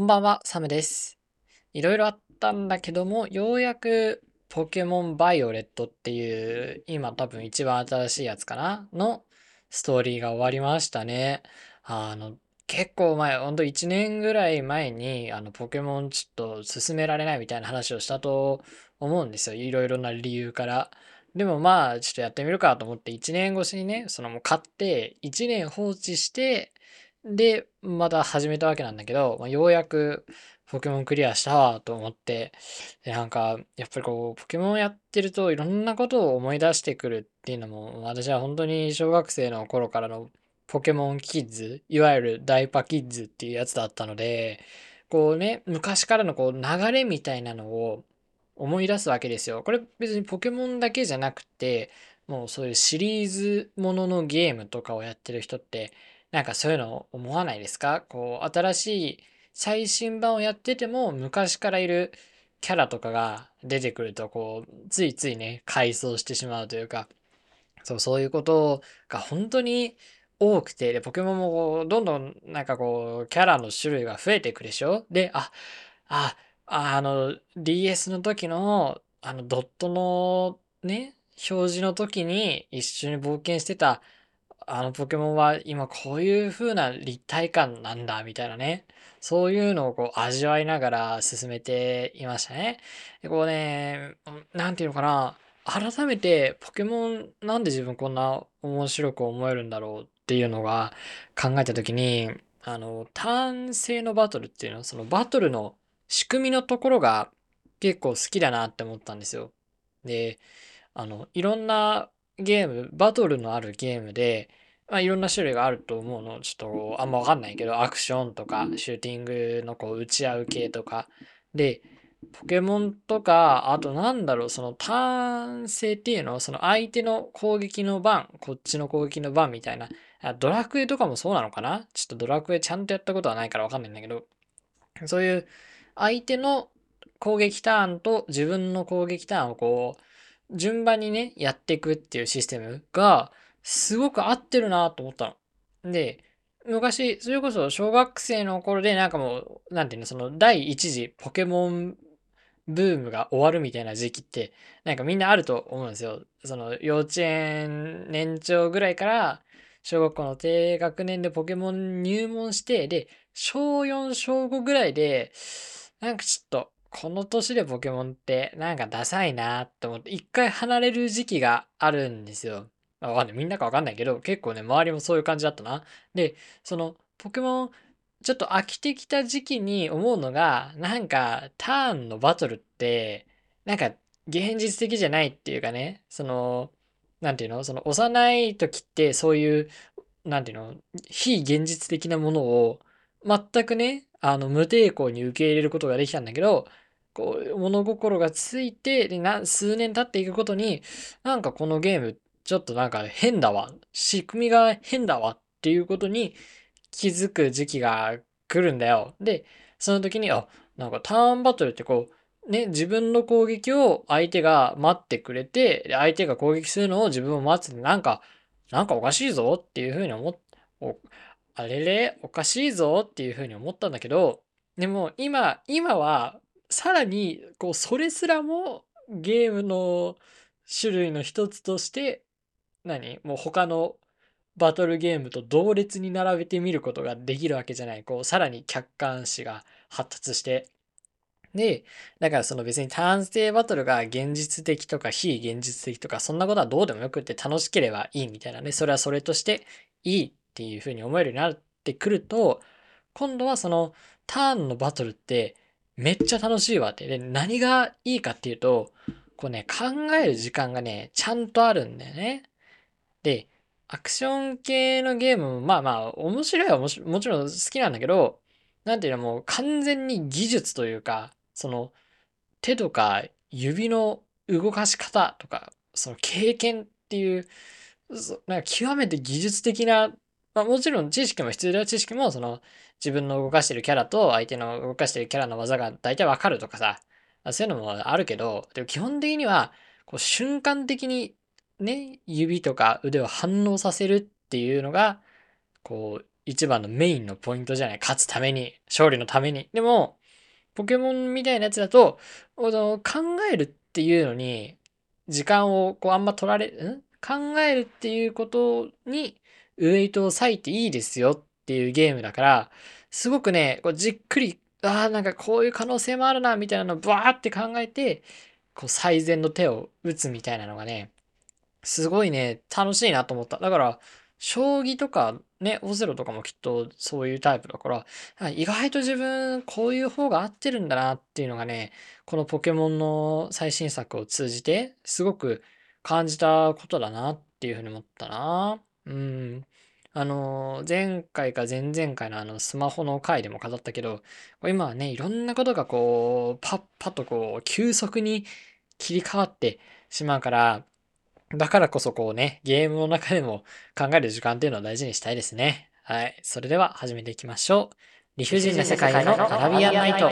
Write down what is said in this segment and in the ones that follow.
こんばんは、サムです。いろいろあったんだけども、ようやくポケモンバイオレットっていう、今多分一番新しいやつかなのストーリーが終わりましたね。あの、結構前、ほんと1年ぐらい前に、あの、ポケモンちょっと進められないみたいな話をしたと思うんですよ。いろいろな理由から。でもまあ、ちょっとやってみるかと思って1年越しにね、そのもう買って1年放置して、で、また始めたわけなんだけど、まあ、ようやくポケモンクリアしたわと思って、で、なんか、やっぱりこう、ポケモンやってるといろんなことを思い出してくるっていうのも、私は本当に小学生の頃からのポケモンキッズ、いわゆるダイパキッズっていうやつだったので、こうね、昔からのこう流れみたいなのを思い出すわけですよ。これ別にポケモンだけじゃなくて、もうそういうシリーズもののゲームとかをやってる人って、なんかそういうの思わないですか？こう、新しい最新版をやってても昔からいるキャラとかが出てくると、こう、ついついね、回想してしまうというか、そう、そういうことが本当に多くて、で、ポケモンもこう、どんどんなんかこう、キャラの種類が増えていくでしょ？で、あ、あ、あの、DS の時の、あの、ドットのね、表示の時に一緒に冒険してたあのポケモンは今こういう風な立体感なんだみたいなね。そういうのをこう味わいながら進めていましたね。でこうね、なんていうのかな。改めてポケモンなんで自分こんな面白く思えるんだろうっていうのが考えた時に、あの、単性のバトルっていうのはそのバトルの仕組みのところが結構好きだなって思ったんですよ。で、あの、いろんなゲーム、バトルのあるゲームで、まあ、いろんな種類があると思うの。ちょっとあんまわかんないけど、アクションとか、シューティングのこう打ち合う系とか。で、ポケモンとか、あとなんだろう、その単性っていうの？その相手の攻撃の番、こっちの攻撃の番みたいな。ドラクエとかもそうなのかな？ちょっとドラクエちゃんとやったことはないからわかんないんだけど、そういう相手の攻撃ターンと自分の攻撃ターンをこう、順番にね、やっていくっていうシステムが、すごく合ってるなと思ったの。で、昔、それこそ小学生の頃でなんかもう、なんていうの、その第一次ポケモンブームが終わるみたいな時期って、なんかみんなあると思うんですよ。その幼稚園年長ぐらいから、小学校の低学年でポケモン入門して、で、小4、小5ぐらいで、なんかちょっと、この年でポケモンってなんかダサいなって思って一回離れる時期があるんですよ。わかんない。みんなかわかんないけど、結構ね、周りもそういう感じだったな。で、その、ポケモン、ちょっと飽きてきた時期に思うのが、なんか、ターンのバトルって、なんか、現実的じゃないっていうかね、その、なんていうの？その、幼い時って、そういう、なんていうの？非現実的なものを、全くね、あの、無抵抗に受け入れることができたんだけど、こう、物心がついて、で、な、数年経っていくことに、なんかこのゲーム、ちょっとなんか変だわ。仕組みが変だわっていうことに気づく時期が来るんだよ。で、その時に、あ、なんかターンバトルってこう、ね、自分の攻撃を相手が待ってくれて、相手が攻撃するのを自分も待つってて、なんか、なんかおかしいぞっていうふうに思っ、あれれ？おかしいぞっていうふうに思ったんだけど、でも今、今はさらに、こう、それすらもゲームの種類の一つとして、何？もう他のバトルゲームと同列に並べてみることができるわけじゃない。こう、さらに客観視が発達して。で、だからその別に単性バトルが現実的とか非現実的とか、そんなことはどうでもよくって楽しければいいみたいなね。それはそれとしていいっていうふうに思えるようになってくると、今度はそのターンのバトルってめっちゃ楽しいわって。で、何がいいかっていうと、こうね、考える時間がね、ちゃんとあるんだよね。で、アクション系のゲームも、まあまあ、面白いはもちろん好きなんだけど、なんていうのもう完全に技術というか、その手とか指の動かし方とか、その経験っていう、なんか極めて技術的なまあ、もちろん知識も必要だよ。知識も、その、自分の動かしてるキャラと相手の動かしてるキャラの技が大体わかるとかさ、そういうのもあるけど、でも基本的には、こう瞬間的にね、指とか腕を反応させるっていうのが、こう、一番のメインのポイントじゃない。勝つために、勝利のために。でも、ポケモンみたいなやつだと、考えるっていうのに、時間をこうあんま取られ、ん？考えるっていうことにウェイトを割いていいですよっていうゲームだから、すごくね、こうじっくり、ああ、なんかこういう可能性もあるな、みたいなのをバーって考えて、こう最善の手を打つみたいなのがね、すごいね、楽しいなと思った。だから、将棋とかね、オセロとかもきっとそういうタイプだから、意外と自分こういう方が合ってるんだなっていうのがね、このポケモンの最新作を通じてすごく感じたことだなっていうふうに思ったな。うん。あの、前回か前々回のあのスマホの回でも語ったけど、今はね、いろんなことがこう、パッパッとこう、急速に切り替わってしまうから、だからこそこうね、ゲームの中でも考える時間っていうのを大事にしたいですね。はい。それでは始めていきましょう。理不尽な世界のアラビアンナイト。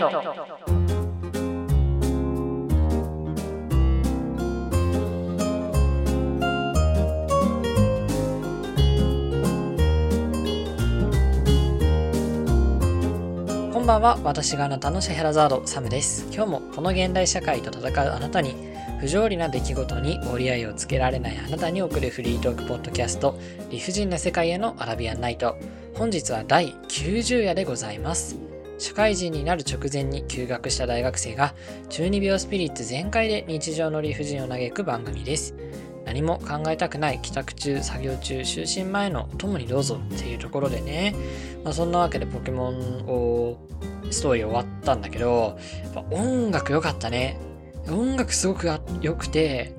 こんばんは私があなたのシェヘラザードサムです今日もこの現代社会と戦うあなたに不条理な出来事に折り合いをつけられないあなたに送るフリートークポッドキャスト理不尽な世界へのアラビアンナイト。本日は第90夜でございます。社会人になる直前に休学した大学生が中二病スピリッツ全開で日常の理不尽を嘆く番組です。何も考えたくない帰宅中作業中就寝前のお供にどうぞっていうところでね、まあ、そんなわけでポケモンをストーリー終わったんだけどやっぱ音楽良かったね。音楽すごく良くて、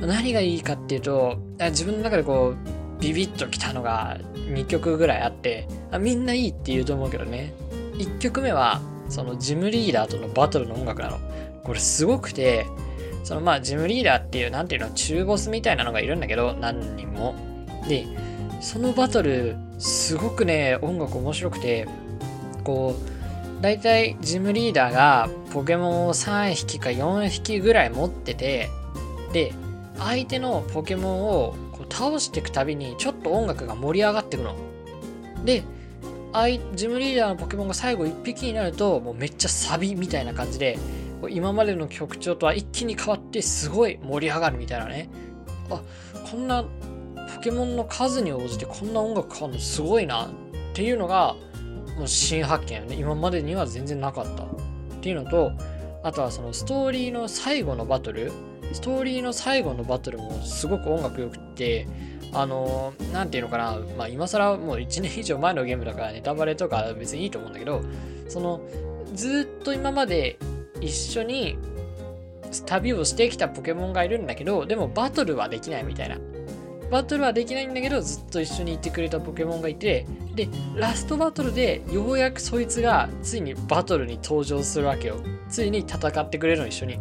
何がいいかっていうと、自分の中でこう、ビビッときたのが2曲ぐらいあってあ、みんないいって言うと思うけどね。1曲目は、そのジムリーダーとのバトルの音楽なの。これすごくて、そのまあジムリーダーっていう、なんていうの、中ボスみたいなのがいるんだけど、何人も。で、そのバトル、すごくね、音楽面白くて、こう、大体ジムリーダーがポケモンを3匹か4匹ぐらい持っててで相手のポケモンをこう倒していくたびにちょっと音楽が盛り上がってくの。でジムリーダーのポケモンが最後1匹になるともうめっちゃサビみたいな感じで今までの曲調とは一気に変わってすごい盛り上がるみたいなねあこんなポケモンの数に応じてこんな音楽変わるのすごいなっていうのがもう新発見よね今までには全然なかったっていうのとあとはそのストーリーの最後のバトルストーリーの最後のバトルもすごく音楽良くってあの何て言うのかなまあ今更もう1年以上前のゲームだからネタバレとか別にいいと思うんだけどそのずっと今まで一緒に旅をしてきたポケモンがいるんだけどでもバトルはできないみたいな。バトルはできないんだけどずっと一緒にいてくれたポケモンがいてでラストバトルでようやくそいつがついにバトルに登場するわけよ。ついに戦ってくれるの一緒に。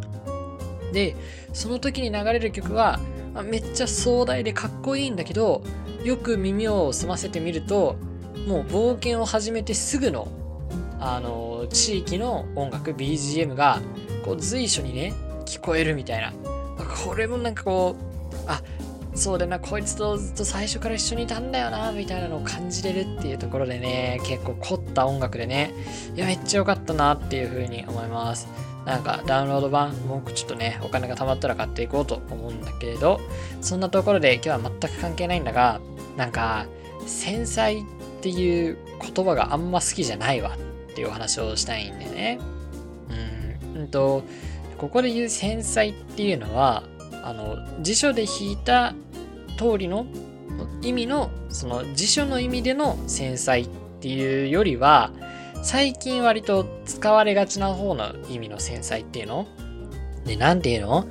でその時に流れる曲はめっちゃ壮大でかっこいいんだけどよく耳を澄ませてみるともう冒険を始めてすぐのあの地域の音楽 BGM がこう随所にね聞こえるみたいな。これもなんかこうあそうだな、こいつとずっと最初から一緒にいたんだよな、みたいなのを感じれるっていうところでね、結構凝った音楽でね、いや、めっちゃ良かったなっていう風に思います。なんかダウンロード版、もうちょっとね、お金が貯まったら買っていこうと思うんだけれど、そんなところで今日は全く関係ないんだが、なんか、繊細っていう言葉があんま好きじゃないわっていうお話をしたいんだよね。うん、うんと、ここで言う繊細っていうのは、あの辞書で引いた通りの意味のその辞書の意味での繊細っていうよりは最近割と使われがちな方の意味の繊細っていうの？で、なんていうの？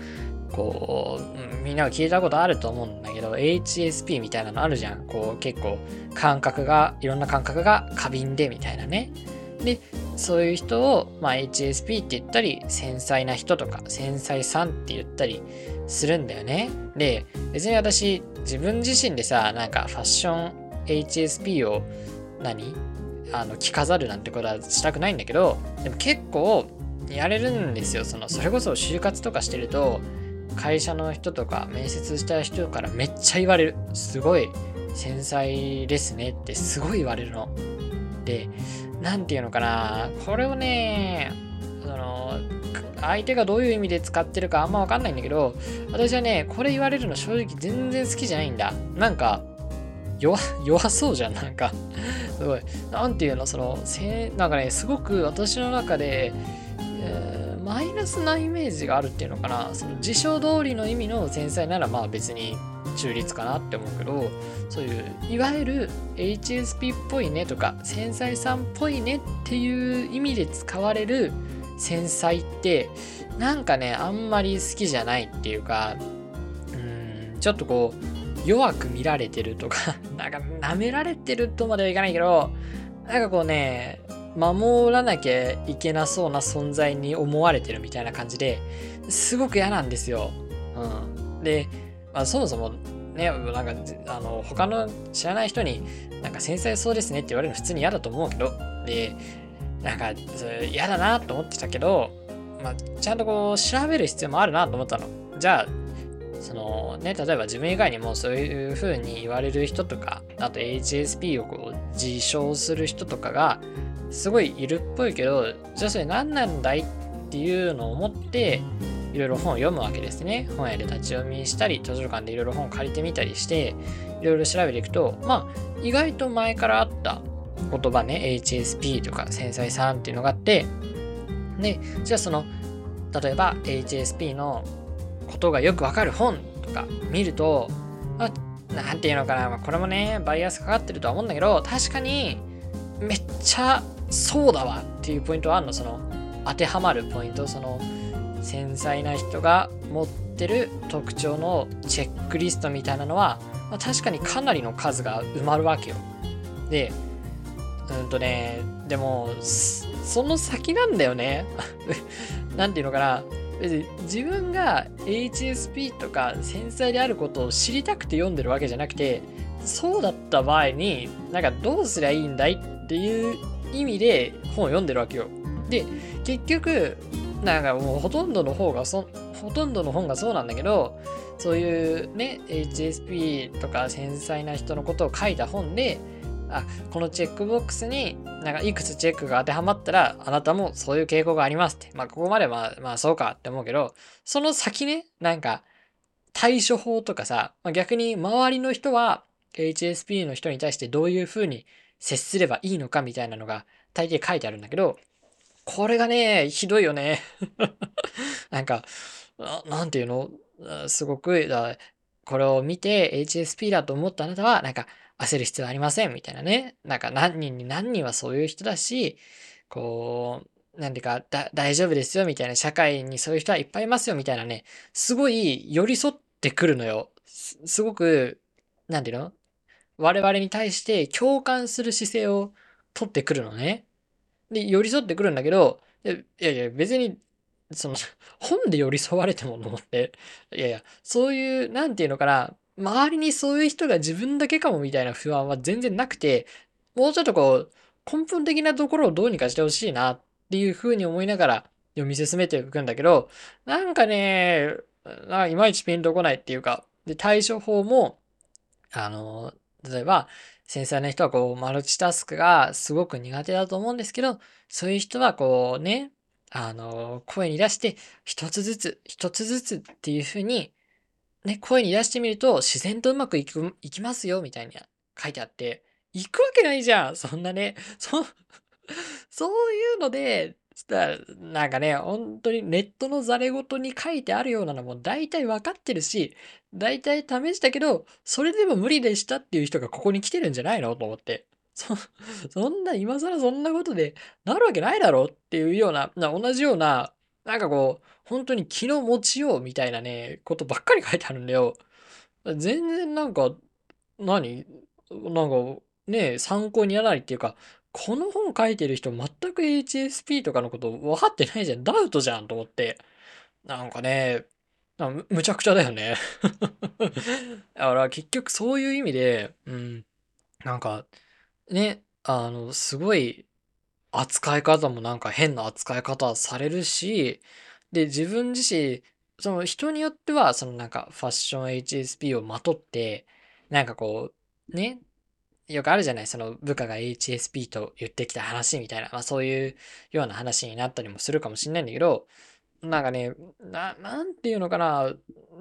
こう、みんなが聞いたことあると思うんだけど、HSP みたいなのあるじゃん。こう、結構、感覚が、いろんな感覚が過敏で、みたいなね。で、そういう人を、まあ、HSP って言ったり、繊細な人とか、繊細さんって言ったりするんだよね。で、別に私、自分自身でさ、なんかファッション HSP を何？あの着飾るなんてことはしたくないんだけど、でも結構やれるんですよ。そのそれこそ就活とかしてると、会社の人とか面接した人からめっちゃ言われる。すごい繊細ですねってすごい言われるの。で、なんていうのかな、これをね、その、相手がどういう意味で使ってるかあんまわかんないんだけど、私はね、これ言われるの正直全然好きじゃないんだ。なんか、弱、弱そうじゃん、なんかすごい。なんていうの、その、せなんかね、すごく私の中で、えー、マイナスなイメージがあるっていうのかな。その辞書通りの意味の繊細ならまあ別に中立かなって思うけど、そういう、いわゆる HSP っぽいねとか、繊細さんっぽいねっていう意味で使われる繊細って、なんかね、あんまり好きじゃないっていうか、うん、ちょっとこう、弱く見られてるとか なんか舐められてるとまではいかないけど、なんかこうね、守らなきゃいけなそうな存在に思われてるみたいな感じですごく嫌なんですよ。うん。で、まあ、そもそもね、なんかあの他の知らない人になんか繊細そうですねって言われるの普通に嫌だと思うけど、で、なんか嫌だなと思ってたけど、まあ、ちゃんとこう調べる必要もあるなと思ったの。じゃあ、そのね、例えば自分以外にもそういう風に言われる人とか、あと HSP をこう自称する人とかがすごいいるっぽいけど、じゃあそれ何なんだいっていうのを思って、いろいろ本を読むわけですね。本屋で立ち読みしたり、図書館でいろいろ本を借りてみたりして、いろいろ調べていくと、まあ、意外と前からあった言葉ね、HSP とか繊細さんっていうのがあって、で、じゃあその、例えば HSP のことがよくわかる本とか見ると、あ、なんていうのかな、まあ、これもね、バイアスかかってるとは思うんだけど、確かに、めっちゃそうだわっていうポイントはあるの、その、当てはまるポイント、その、繊細な人が持ってる特徴のチェックリストみたいなのは、まあ、確かにかなりの数が埋まるわけよ。で、うんとね、でも、その先なんだよね。なんていうのかな。別に自分が HSP とか繊細であることを知りたくて読んでるわけじゃなくて、そうだった場合に、なんかどうすりゃいいんだいっていう意味で本を読んでるわけよ。で、結局、なんかもうほとんどの方がそ、ほとんどの本がそうなんだけど、そういうね、HSP とか繊細な人のことを書いた本で、あ、このチェックボックスになんかいくつチェックが当てはまったら、あなたもそういう傾向がありますって。まあ、ここまではまあそうかって思うけど、その先ね、なんか対処法とかさ、まあ、逆に周りの人は HSP の人に対してどういう風に接すればいいのかみたいなのが大抵書いてあるんだけど、これがね、ひどいよね。なんか、なんていうの？すごく、これを見て HSP だと思ったあなたは、なんか、焦る必要ありませんみたいなね。なんか何人に何人はそういう人だし、こう、なんていうか、大丈夫ですよみたいな、社会にそういう人はいっぱいいますよみたいなね、すごい寄り添ってくるのよ。すごく、なんていうの？我々に対して共感する姿勢を取ってくるのね。で、寄り添ってくるんだけど、いやいや、別に、その、本で寄り添われてもと思って、いやいや、そういう、なんていうのかな、周りにそういう人が自分だけかもみたいな不安は全然なくて、もうちょっとこう、根本的なところをどうにかしてほしいなっていうふうに思いながら読み進めていくんだけど、なんかね、なんかいまいちピンとこないっていうか、で、対処法も、あの、例えば、繊細な人はこう、マルチタスクがすごく苦手だと思うんですけど、そういう人はこうね、あの、声に出して、一つずつ、一つずつっていうふうにね、声に出してみると自然とうまくいく、いきますよ、みたいに書いてあって、行くわけないじゃんそんなね、そ、そういうので、なんかね、本当にネットのざれ言に書いてあるようなのも大体分かってるし、大体試したけど、それでも無理でしたっていう人がここに来てるんじゃないのと思って。そ、そんな、今更そんなことでなるわけないだろっていうような、な同じような、なんかこう、本当に気の持ちようみたいなね、ことばっかり書いてあるんだよ。全然なんか、何？なんか、ね、参考にならないっていうか、この本書いてる人全く HSP とかのこと分かってないじゃん。ダウトじゃんと思って。なんかね、むむちゃくちゃだよね だから結局そういう意味で、うん、なんか、ね、あの、すごい扱い方もなんか変な扱い方されるし、で、自分自身、その人によっては、そのなんかファッション HSP をまとって、なんかこう、ね、よくあるじゃないその部下が HSP と言ってきた話みたいな、まあそういうような話になったりもするかもしんないんだけど、なんかね、な、なんていうのかな。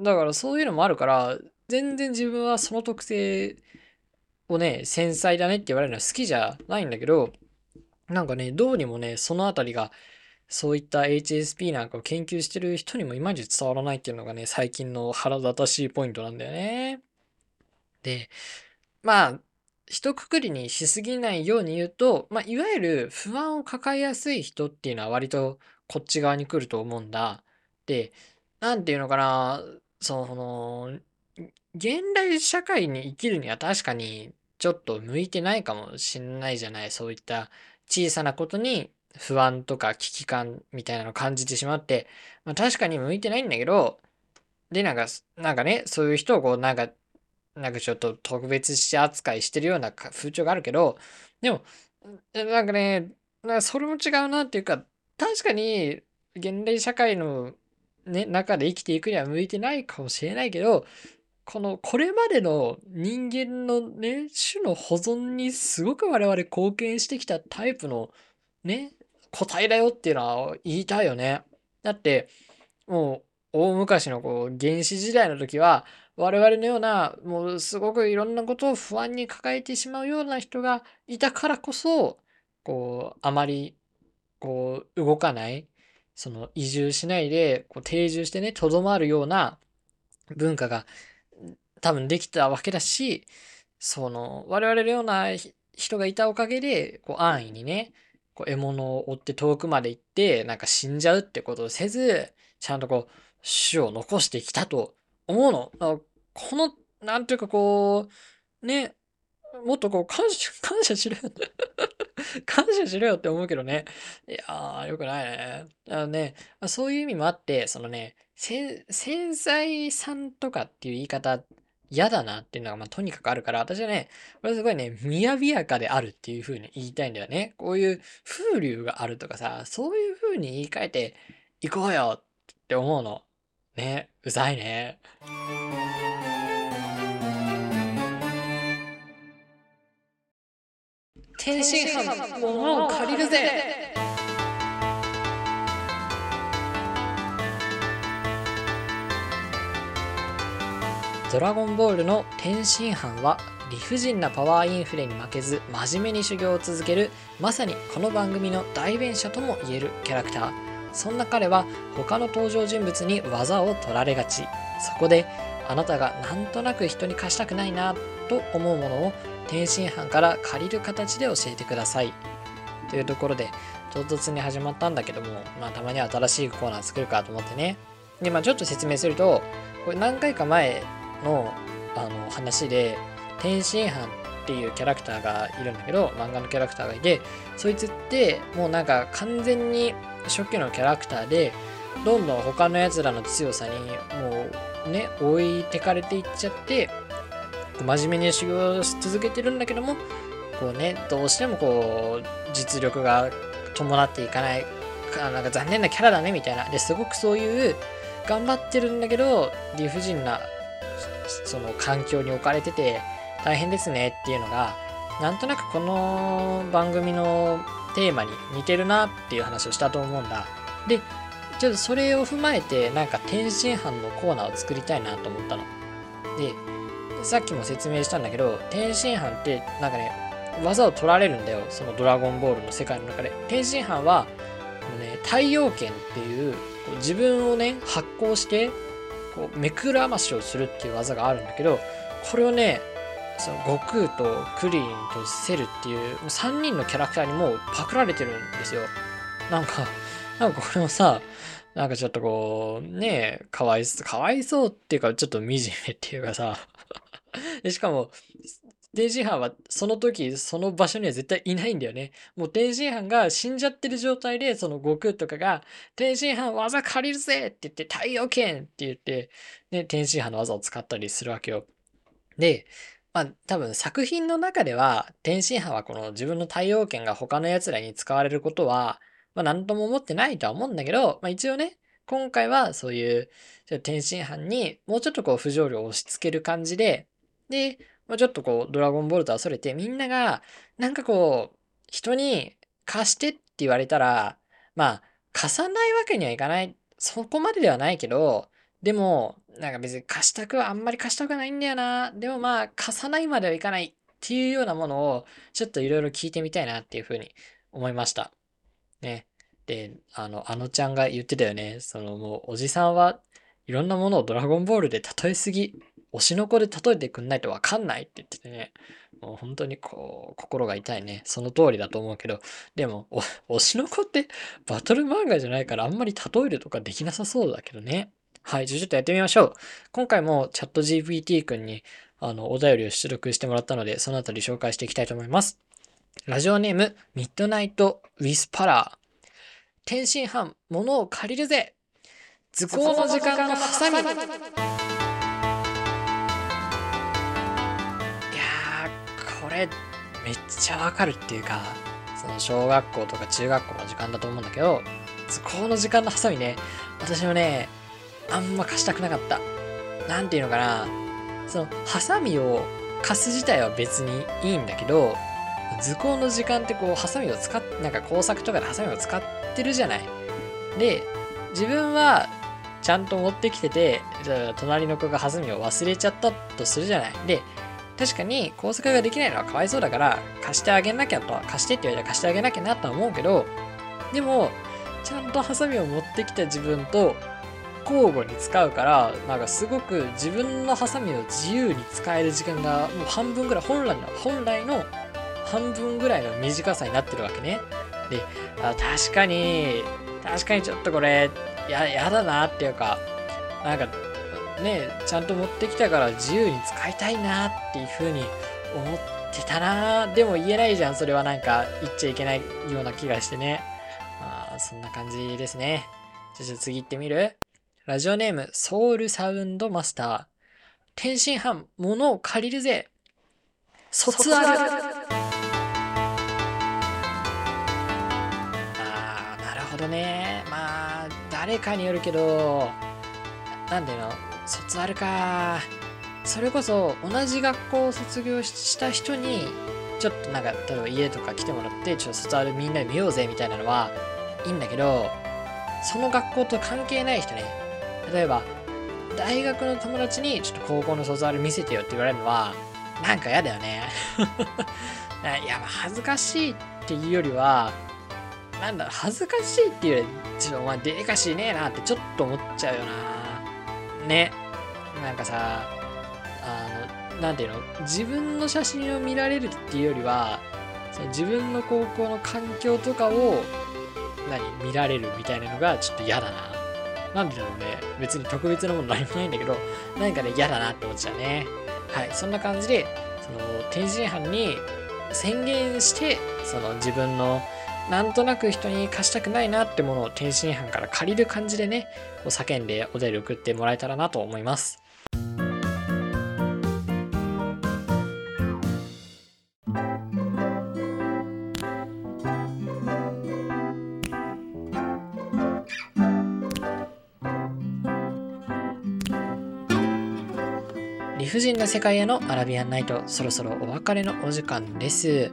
だからそういうのもあるから、全然自分はその特性をね、繊細だねって言われるのは好きじゃないんだけど、なんかね、どうにもね、そのあたりが、そういった HSP なんかを研究してる人にもいまいち伝わらないっていうのがね、最近の腹立たしいポイントなんだよね。で、まあ、一括りにしすぎないように言うと、まあ、いわゆる不安を抱えやすい人っていうのは割とこっち側に来ると思うんだ。で、なんていうのかな、その、現代社会に生きるには確かにちょっと向いてないかもしんないじゃない。そういった小さなことに不安とか危機感みたいなのを感じてしまって、まあ、確かに向いてないんだけど、で、なんか、なんかね、そういう人をこう、なんか、なんかちょっと特別視扱いしてるような風潮があるけど、でも、なんかね、なんかそれも違うなっていうか、確かに現代社会のね、中で生きていくには向いてないかもしれないけど、この、これまでの人間のね、種の保存にすごく我々貢献してきたタイプのね、個体だよっていうのは言いたいよね。だって、もう、大昔のこう、原始時代の時は、我々のような、もうすごくいろんなことを不安に抱えてしまうような人がいたからこそ、こう、あまり、こう、動かない、その移住しないで、こう定住してね、とどまるような文化が多分できたわけだし、その、我々のような人がいたおかげで、こう安易にね、こう獲物を追って遠くまで行って、なんか死んじゃうってことをせず、ちゃんとこう、種を残してきたと思うの。この、なんていうかこう、ね、もっとこう、感謝、感謝しろよ 感謝しろよって思うけどね。いやー、よくないね。あのね、そういう意味もあって、そのね、繊細さんとかっていう言い方嫌だなっていうのが、まあ、とにかくあるから、私はね、これすごいね、雅やかであるっていう風に言いたいんだよね。こういう風流があるとかさ、そういう風に言い換えていこうよって思うの。ね、うざいね。天津飯、物を借りるぜドラゴンボールの天津飯は理不尽なパワーインフレに負けず真面目に修行を続けるまさにこの番組の代弁者とも言えるキャラクター。そんな彼は他の登場人物に技を取られがち。そこであなたがなんとなく人に貸したくないなと思うものを天津飯から借りる形で教えてください。というところで唐突に始まったんだけども、まあ、たまには新しいコーナー作るかと思ってね。で、まあ、ちょっと説明するとこれ何回か前のあの話で天津飯っていうキャラクターがいるんだけど漫画のキャラクターがいてそいつってもうなんか完全に初期のキャラクターでどんどん他のやつらの強さにもうね置いてかれていっちゃって真面目に修行し続けてるんだけどもこうねどうしてもこう実力が伴っていかないなんか残念なキャラだねみたいな。ですごくそういう頑張ってるんだけど理不尽なその環境に置かれてて大変ですねっていうのが、なんとなくこの番組のテーマに似てるなっていう話をしたと思うんだ。で、ちょっとそれを踏まえて、なんか天津飯のコーナーを作りたいなと思ったの。で、さっきも説明したんだけど、天津飯ってなんかね、技を取られるんだよ。そのドラゴンボールの世界の中で。天津飯は、ね、太陽剣っていう、自分をね、発光して、こう、めくらましをするっていう技があるんだけど、これをね、その悟空とクリーンとセルっていう3人のキャラクターにもうパクられてるんですよ。なんか、なんかこれもさ、なんかちょっとこう、ねえ、かわいそう、かわいそうっていうか、ちょっと惨めっていうかさ、でしかも、天津飯はその時、その場所には絶対いないんだよね。もう天津飯が死んじゃってる状態で、その悟空とかが、天津飯技借りるぜって言って、太陽剣って言って、ね、天津飯の技を使ったりするわけよ。で、まあ多分作品の中では、天津飯はこの自分の太陽剣が他の奴らに使われることは、まあ何とも思ってないとは思うんだけど、まあ一応ね、今回はそういう天津飯にもうちょっとこう不条理を押し付ける感じで、で、まあ、ちょっとこう、ドラゴンボールとはそれて、みんなが、なんかこう、人に貸してって言われたら、まあ、貸さないわけにはいかない。そこまでではないけど、でも、なんか別に貸したくはあんまり貸したくないんだよな。でもまあ、貸さないまではいかないっていうようなものを、ちょっといろいろ聞いてみたいなっていうふうに思いました。ね。で、あの、あのちゃんが言ってたよね。そのもう、おじさんはいろんなものをドラゴンボールで例えすぎ、推しの子で例えてくんないとわかんないって言っててね。もう本当にこう、心が痛いね。その通りだと思うけど、でも、推しの子ってバトル漫画じゃないからあんまり例えるとかできなさそうだけどね。はい、じゃあちょっとやってみましょう。今回もチャット GPT 君にあのお便りを出力してもらったので、そのあたり紹介していきたいと思います。ラジオネーム、ミッドナイト・ウィスパラー。天津飯、物を借りるぜ図工の時間のハサミ。これ、めっちゃわかるっていうか、その小学校とか中学校の時間だと思うんだけど、図工の時間のハサミね、私もね、あんま貸したくなかった。なんていうのかな、その、ハサミを貸す自体は別にいいんだけど、図工の時間ってこう、ハサミを使っ、なんか工作とかでハサミを使ってるじゃない。で、自分はちゃんと持ってきてて、じゃあ隣の子がハサミを忘れちゃったとするじゃない。で、確かに工作ができないのはかわいそうだから貸してあげなきゃとは貸してって言われたら貸してあげなきゃなとは思うけどでもちゃんとハサミを持ってきた自分と交互に使うからなんかすごく自分のハサミを自由に使える時間がもう半分ぐらい本来の本来の半分ぐらいの短さになってるわけね。であ確かに確かにちょっとこれややだなっていうかなんかねちゃんと持ってきたから自由に使いたいなっていう風に思ってたな。でも言えないじゃん。それはなんか言っちゃいけないような気がしてね。あそんな感じですね。じゃあ次行ってみる？ラジオネームソウルサウンドマスター。天津飯物を借りるぜ。卒アル。あーなるほどね。まあ誰かによるけどなんだよ卒アルか。それこそ同じ学校を卒業した人にちょっとなんか例えば家とか来てもらってちょっと卒アルみんなで見ようぜみたいなのはいいんだけどその学校と関係ない人ね。例えば大学の友達にちょっと高校の卒アル見せてよって言われるのはなんか嫌だよね。いや恥ずかしいっていうよりはなんだ恥ずかしいっていうよりちょっとお前デリカシーねえなってちょっと思っちゃうよなね。なんかさあのなんていうの？自分の写真を見られるっていうよりはその自分の高校の環境とかを何？見られるみたいなのがちょっと嫌だな。なんでだろうね。別に特別なもの何もないんだけど、何かね、嫌だなって思っちゃうね。はい、そんな感じで、その、天津飯に宣言して、その自分の、なんとなく人に貸したくないなってものを天津飯から借りる感じでね、こう叫んでお便り送ってもらえたらなと思います。理不尽な世界へのアラビアンナイト、そろそろお別れのお時間です。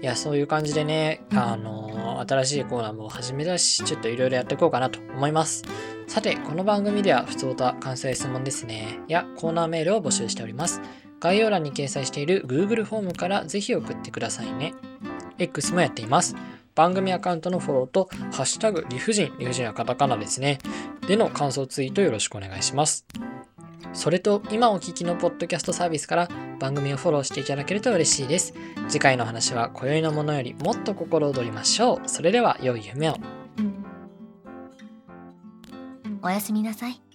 いや、そういう感じでね、あのー、新しいコーナーも始めたし、ちょっといろいろやっていこうかなと思います。さて、この番組では、普通と関西質問ですね、やコーナーメールを募集しております。概要欄に掲載している Google フォームからぜひ送ってくださいね。X もやっています。番組アカウントのフォローと、ハッシュタグ理不尽、理不尽はカタカナですね。での感想ツイートよろしくお願いします。それと今お聞きのポッドキャストサービスから番組をフォローしていただけると嬉しいです。次回の話は今宵のものよりもっと心躍りましょう。それでは良い夢を。おやすみなさい。